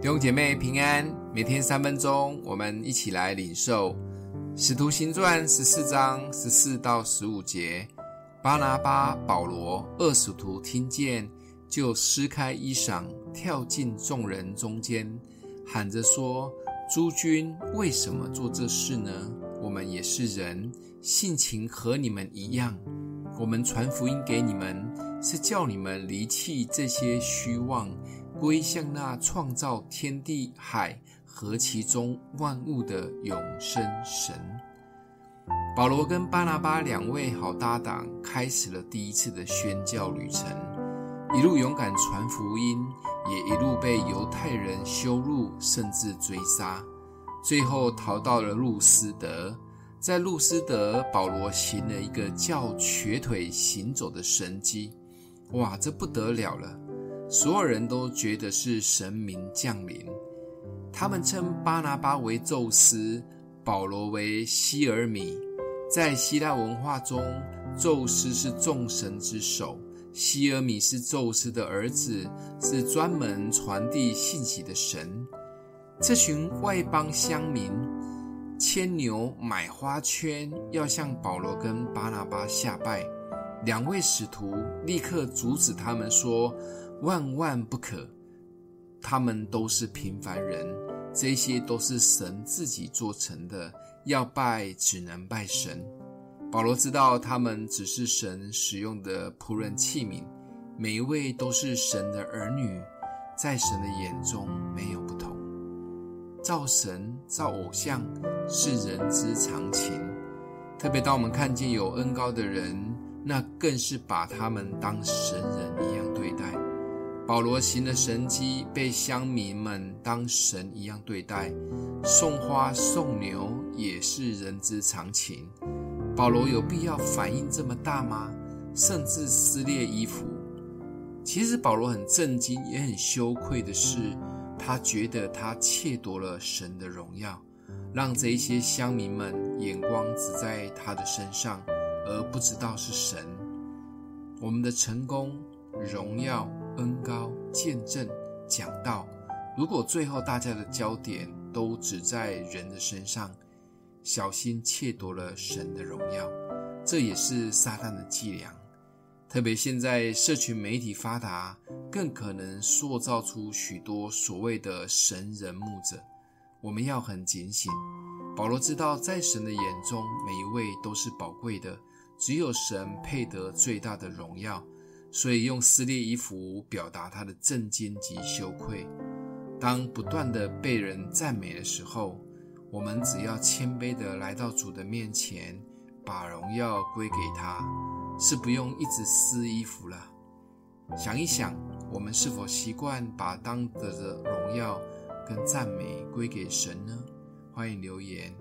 弟兄姐妹平安，每天三分钟，我们一起来领受《使徒行传》十四章十四到十五节。巴拿巴、保罗二使徒听见，就撕开衣裳，跳进众人中间，喊着说：“诸君为什么做这事呢？我们也是人，性情和你们一样。我们传福音给你们，是叫你们离弃这些虚妄。”归向那创造天地海和其中万物的永生神。保罗跟巴拿巴两位好搭档，开始了第一次的宣教旅程，一路勇敢传福音，也一路被犹太人羞辱，甚至追杀，最后逃到了路斯德。在路斯德，保罗行了一个叫瘸腿行走的神迹，哇，这不得了了！所有人都觉得是神明降临，他们称巴拿巴为宙斯，保罗为希尔米。在希腊文化中，宙斯是众神之首，希尔米是宙斯的儿子，是专门传递信息的神。这群外邦乡民牵牛买花圈，要向保罗跟巴拿巴下拜。两位使徒立刻阻止他们说。万万不可！他们都是平凡人，这些都是神自己做成的。要拜，只能拜神。保罗知道他们只是神使用的仆人器皿，每一位都是神的儿女，在神的眼中没有不同。造神造偶像是人之常情，特别当我们看见有恩高的人，那更是把他们当神人一样。保罗行的神迹被乡民们当神一样对待，送花送牛也是人之常情。保罗有必要反应这么大吗？甚至撕裂衣服。其实保罗很震惊，也很羞愧的是，他觉得他窃夺了神的荣耀，让这一些乡民们眼光只在他的身上，而不知道是神。我们的成功、荣耀。恩高见证讲道，如果最后大家的焦点都只在人的身上，小心窃夺了神的荣耀，这也是撒旦的伎俩。特别现在社群媒体发达，更可能塑造出许多所谓的神人牧者。我们要很警醒。保罗知道，在神的眼中，每一位都是宝贵的，只有神配得最大的荣耀。所以用撕裂衣服表达他的震惊及羞愧。当不断的被人赞美的时候，我们只要谦卑的来到主的面前，把荣耀归给他，是不用一直撕衣服了。想一想，我们是否习惯把当得的荣耀跟赞美归给神呢？欢迎留言，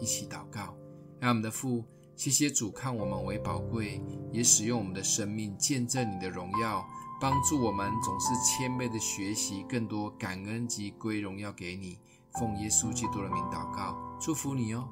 一起祷告，让我们的父。谢谢主看我们为宝贵，也使用我们的生命见证你的荣耀，帮助我们总是谦卑的学习更多感恩及归荣耀给你。奉耶稣基督的名祷告，祝福你哦。